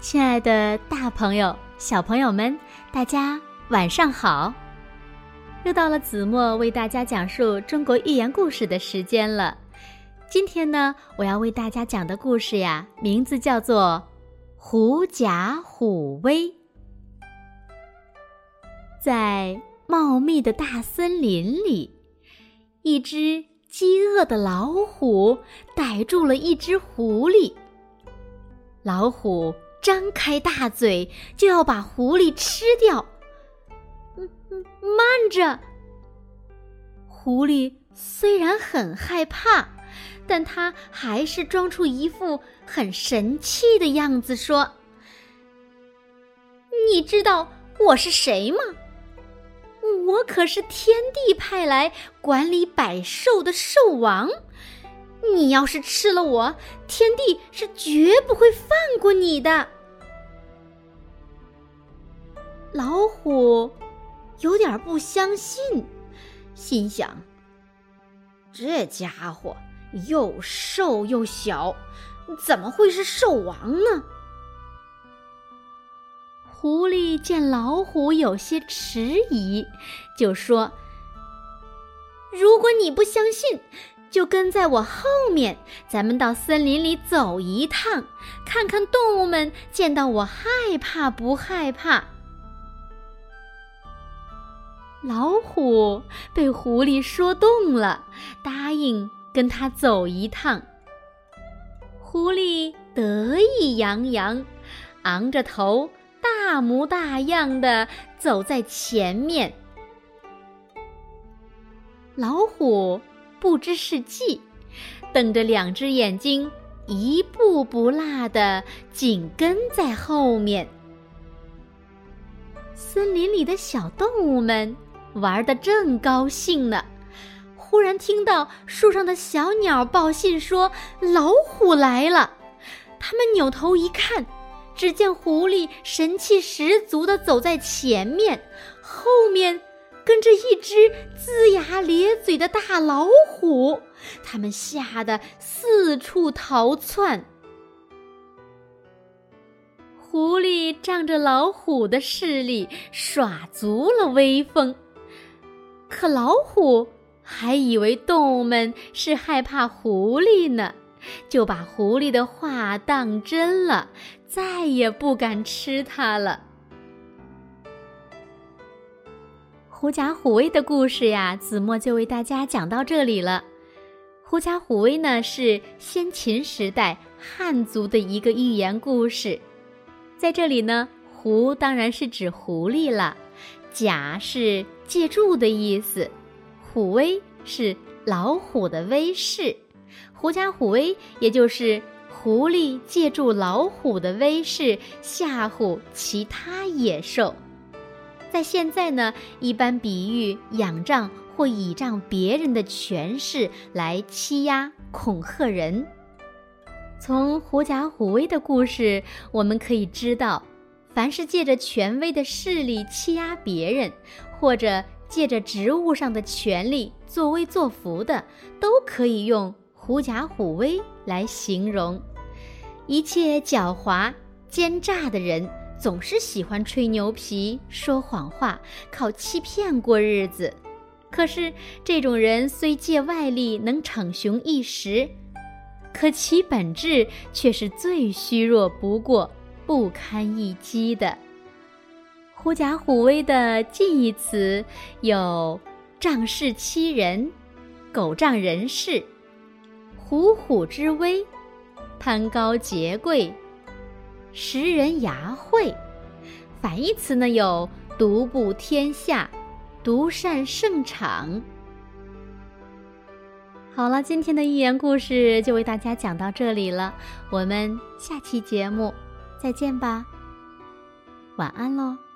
亲爱的大朋友、小朋友们，大家晚上好！又到了子墨为大家讲述中国寓言故事的时间了。今天呢，我要为大家讲的故事呀，名字叫做《狐假虎威》。在茂密的大森林里，一只饥饿的老虎逮住了一只狐狸。老虎。张开大嘴就要把狐狸吃掉。嗯嗯，慢着！狐狸虽然很害怕，但他还是装出一副很神气的样子，说：“你知道我是谁吗？我可是天帝派来管理百兽的兽王。你要是吃了我，天帝是绝不会放过你的。”老虎有点不相信，心想：“这家伙又瘦又小，怎么会是兽王呢？”狐狸见老虎有些迟疑，就说：“如果你不相信，就跟在我后面，咱们到森林里走一趟，看看动物们见到我害怕不害怕。”老虎被狐狸说动了，答应跟他走一趟。狐狸得意洋洋，昂着头，大模大样的走在前面。老虎不知是计，瞪着两只眼睛，一步不落的紧跟在后面。森林里的小动物们。玩的正高兴呢，忽然听到树上的小鸟报信说老虎来了。他们扭头一看，只见狐狸神气十足的走在前面，后面跟着一只龇牙咧嘴的大老虎。他们吓得四处逃窜。狐狸仗着老虎的势力，耍足了威风。可老虎还以为动物们是害怕狐狸呢，就把狐狸的话当真了，再也不敢吃它了。狐假虎威的故事呀，子墨就为大家讲到这里了。狐假虎威呢，是先秦时代汉族的一个寓言故事，在这里呢，狐当然是指狐狸了。假是借助的意思，虎威是老虎的威势，狐假虎威也就是狐狸借助老虎的威势吓唬其他野兽。在现在呢，一般比喻仰仗或倚仗别人的权势来欺压、恐吓人。从狐假虎威的故事，我们可以知道。凡是借着权威的势力欺压别人，或者借着职务上的权力作威作福的，都可以用“狐假虎威”来形容。一切狡猾奸诈的人，总是喜欢吹牛皮、说谎话，靠欺骗过日子。可是，这种人虽借外力能逞雄一时，可其本质却是最虚弱不过。不堪一击的，狐假虎威的近义词有仗势欺人、狗仗人势、虎虎之威、攀高结贵、识人牙慧。反义词呢有独步天下、独善胜场。好了，今天的寓言故事就为大家讲到这里了，我们下期节目。再见吧，晚安喽。